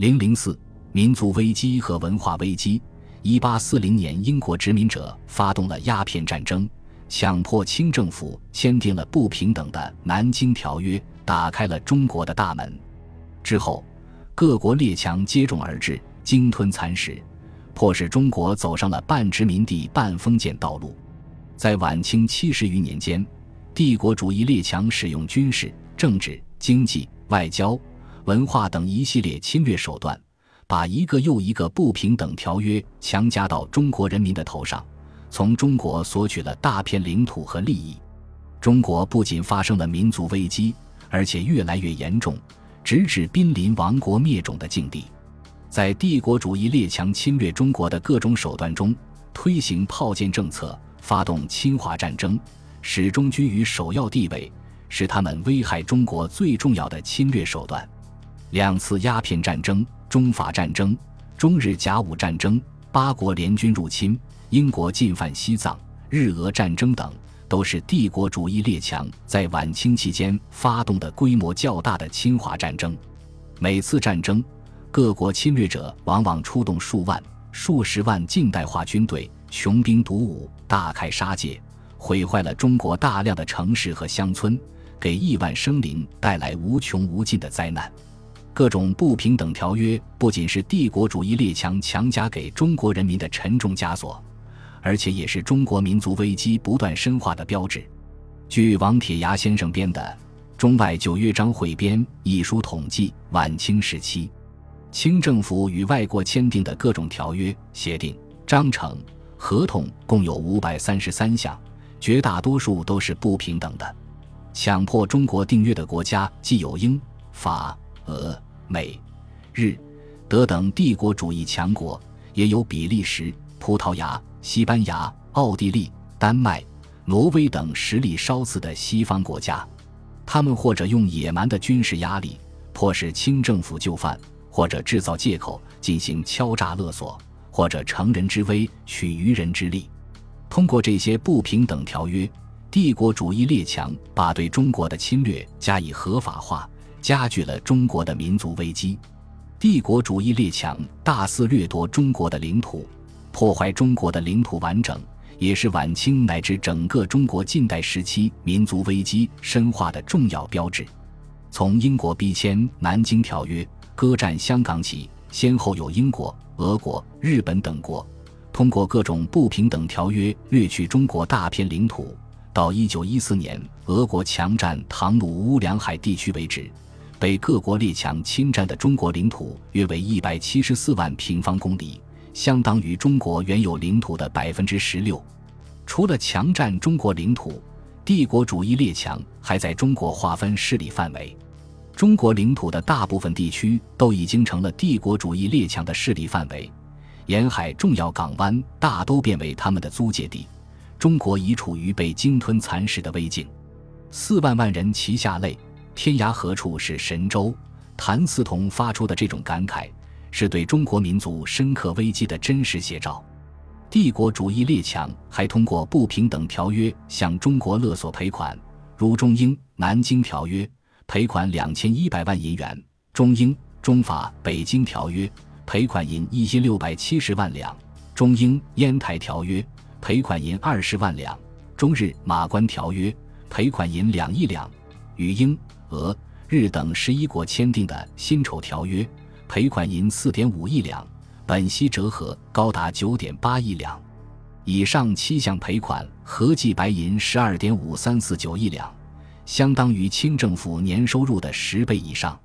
零零四民族危机和文化危机。一八四零年，英国殖民者发动了鸦片战争，强迫清政府签订了不平等的《南京条约》，打开了中国的大门。之后，各国列强接踵而至，鲸吞蚕食，迫使中国走上了半殖民地半封建道路。在晚清七十余年间，帝国主义列强使用军事、政治、经济、外交、文化等一系列侵略手段。把一个又一个不平等条约强加到中国人民的头上，从中国索取了大片领土和利益。中国不仅发生了民族危机，而且越来越严重，直至濒临亡国灭种的境地。在帝国主义列强侵略中国的各种手段中，推行炮舰政策、发动侵华战争，始终居于首要地位，是他们危害中国最重要的侵略手段。两次鸦片战争。中法战争、中日甲午战争、八国联军入侵、英国进犯西藏、日俄战争等，都是帝国主义列强在晚清期间发动的规模较大的侵华战争。每次战争，各国侵略者往往出动数万、数十万近代化军队，穷兵黩武，大开杀戒，毁坏了中国大量的城市和乡村，给亿万生灵带来无穷无尽的灾难。各种不平等条约不仅是帝国主义列强强加给中国人民的沉重枷锁，而且也是中国民族危机不断深化的标志。据王铁牙先生编的《中外九约章汇编》一书统计，晚清时期，清政府与外国签订的各种条约、协定、章程、合同共有五百三十三项，绝大多数都是不平等的。强迫中国订约的国家既有英、法。俄、美、日、德等帝国主义强国，也有比利时、葡萄牙、西班牙、奥地利、丹麦、挪威等实力稍次的西方国家。他们或者用野蛮的军事压力迫使清政府就范，或者制造借口进行敲诈勒索，或者乘人之危取渔人之利。通过这些不平等条约，帝国主义列强把对中国的侵略加以合法化。加剧了中国的民族危机，帝国主义列强大肆掠夺中国的领土，破坏中国的领土完整，也是晚清乃至整个中国近代时期民族危机深化的重要标志。从英国逼签《南京条约》、割占香港起，先后有英国、俄国、日本等国通过各种不平等条约掠取中国大片领土，到一九一四年俄国强占唐努乌梁海地区为止。被各国列强侵占的中国领土约为一百七十四万平方公里，相当于中国原有领土的百分之十六。除了强占中国领土，帝国主义列强还在中国划分势力范围。中国领土的大部分地区都已经成了帝国主义列强的势力范围，沿海重要港湾大都变为他们的租界地。中国已处于被鲸吞蚕食的危境。四万万人齐下泪。天涯何处是神州？谭嗣同发出的这种感慨，是对中国民族深刻危机的真实写照。帝国主义列强还通过不平等条约向中国勒索赔款，如中英《南京条约》赔款两千一百万银元，中英中法《北京条约》赔款银一千六百七十万两，中英《烟台条约》赔款银二十万两，中日《马关条约》赔款银两亿两，与英。俄、日等十一国签订的辛丑条约，赔款银四点五亿两，本息折合高达九点八亿两。以上七项赔款合计白银十二点五三四九亿两，相当于清政府年收入的十倍以上。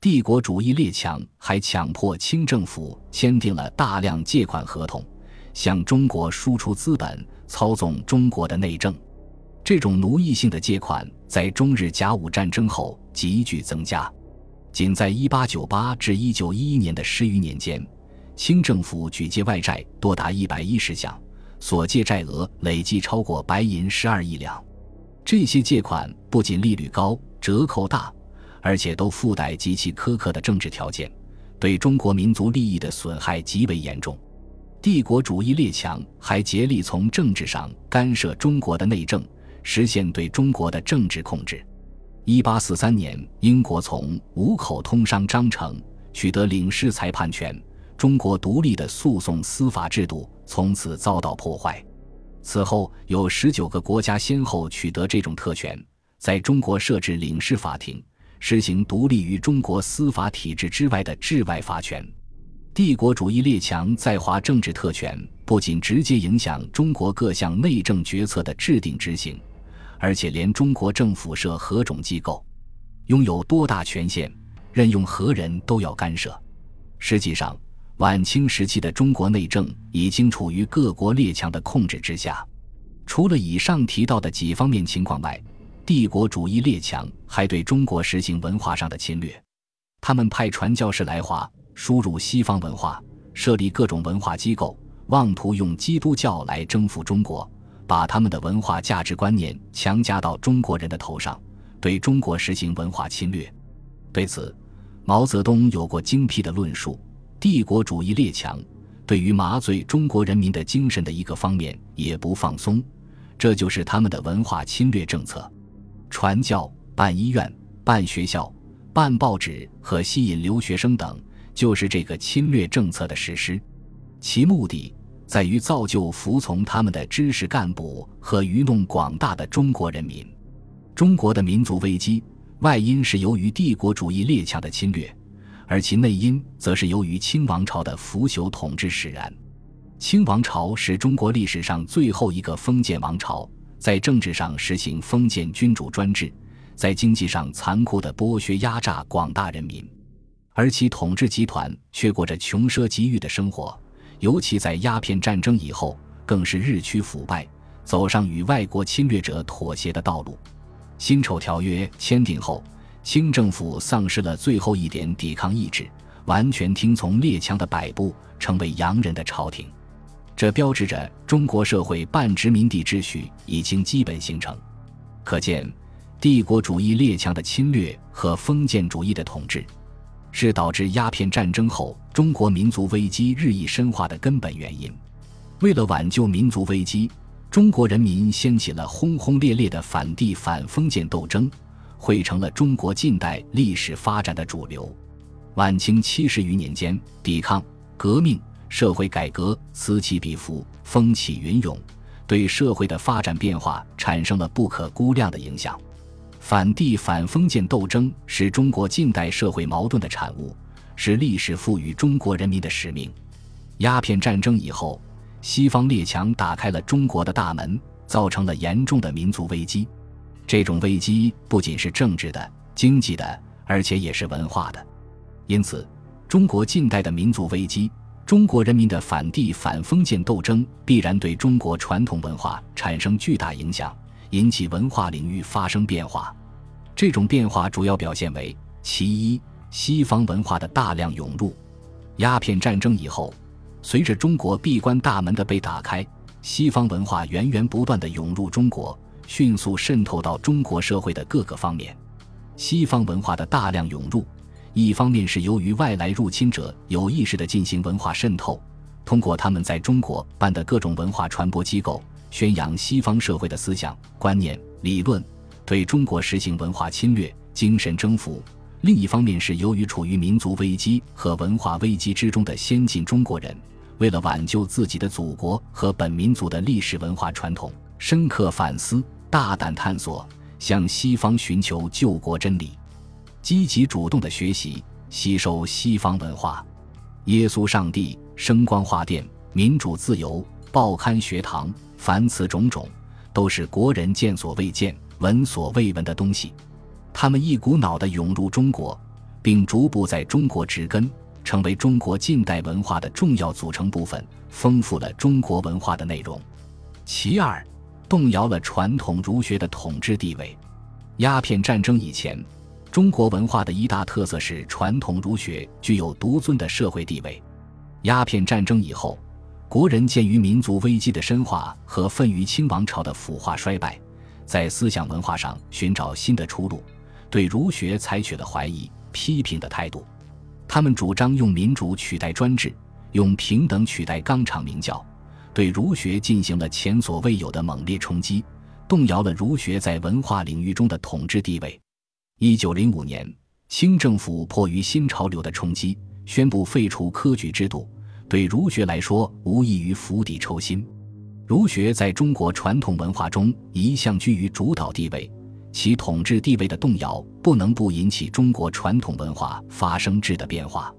帝国主义列强还强迫清政府签订了大量借款合同，向中国输出资本，操纵中国的内政。这种奴役性的借款在中日甲午战争后急剧增加，仅在1898至1911年的十余年间，清政府举借外债多达110项，所借债额累计超过白银12亿两。这些借款不仅利率高、折扣大，而且都附带极其苛刻的政治条件，对中国民族利益的损害极为严重。帝国主义列强还竭力从政治上干涉中国的内政。实现对中国的政治控制。一八四三年，英国从五口通商章程取得领事裁判权，中国独立的诉讼司法制度从此遭到破坏。此后，有十九个国家先后取得这种特权，在中国设置领事法庭，实行独立于中国司法体制之外的治外法权。帝国主义列强在华政治特权不仅直接影响中国各项内政决策的制定执行，而且连中国政府设何种机构、拥有多大权限、任用何人都要干涉。实际上，晚清时期的中国内政已经处于各国列强的控制之下。除了以上提到的几方面情况外，帝国主义列强还对中国实行文化上的侵略。他们派传教士来华。输入西方文化，设立各种文化机构，妄图用基督教来征服中国，把他们的文化价值观念强加到中国人的头上，对中国实行文化侵略。对此，毛泽东有过精辟的论述。帝国主义列强对于麻醉中国人民的精神的一个方面也不放松，这就是他们的文化侵略政策：传教、办医院、办学校、办报纸和吸引留学生等。就是这个侵略政策的实施，其目的在于造就服从他们的知识干部和愚弄广大的中国人民。中国的民族危机外因是由于帝国主义列强的侵略，而其内因则是由于清王朝的腐朽统治使然。清王朝是中国历史上最后一个封建王朝，在政治上实行封建君主专制，在经济上残酷地剥削压榨广大人民。而其统治集团却过着穷奢极欲的生活，尤其在鸦片战争以后，更是日趋腐败，走上与外国侵略者妥协的道路。辛丑条约签订后，清政府丧失了最后一点抵抗意志，完全听从列强的摆布，成为洋人的朝廷。这标志着中国社会半殖民地秩序已经基本形成。可见，帝国主义列强的侵略和封建主义的统治。是导致鸦片战争后中国民族危机日益深化的根本原因。为了挽救民族危机，中国人民掀起了轰轰烈烈的反帝反封建斗争，汇成了中国近代历史发展的主流。晚清七十余年间，抵抗、革命、社会改革此起彼伏，风起云涌，对社会的发展变化产生了不可估量的影响。反帝反封建斗争是中国近代社会矛盾的产物，是历史赋予中国人民的使命。鸦片战争以后，西方列强打开了中国的大门，造成了严重的民族危机。这种危机不仅是政治的、经济的，而且也是文化的。因此，中国近代的民族危机，中国人民的反帝反封建斗争，必然对中国传统文化产生巨大影响，引起文化领域发生变化。这种变化主要表现为：其一，西方文化的大量涌入。鸦片战争以后，随着中国闭关大门的被打开，西方文化源源不断的涌入中国，迅速渗透到中国社会的各个方面。西方文化的大量涌入，一方面是由于外来入侵者有意识的进行文化渗透，通过他们在中国办的各种文化传播机构，宣扬西方社会的思想观念、理论。对中国实行文化侵略、精神征服；另一方面是由于处于民族危机和文化危机之中的先进中国人，为了挽救自己的祖国和本民族的历史文化传统，深刻反思、大胆探索，向西方寻求救国真理，积极主动的学习、吸收西方文化。耶稣、上帝、声光画电、民主自由、报刊学堂，凡此种种，都是国人见所未见。闻所未闻的东西，他们一股脑地涌入中国，并逐步在中国植根，成为中国近代文化的重要组成部分，丰富了中国文化的内容。其二，动摇了传统儒学的统治地位。鸦片战争以前，中国文化的一大特色是传统儒学具有独尊的社会地位。鸦片战争以后，国人鉴于民族危机的深化和愤于清王朝的腐化衰败。在思想文化上寻找新的出路，对儒学采取了怀疑、批评的态度。他们主张用民主取代专制，用平等取代纲常名教，对儒学进行了前所未有的猛烈冲击，动摇了儒学在文化领域中的统治地位。一九零五年，清政府迫于新潮流的冲击，宣布废除科举制度，对儒学来说无异于釜底抽薪。儒学在中国传统文化中一向居于主导地位，其统治地位的动摇不能不引起中国传统文化发生质的变化。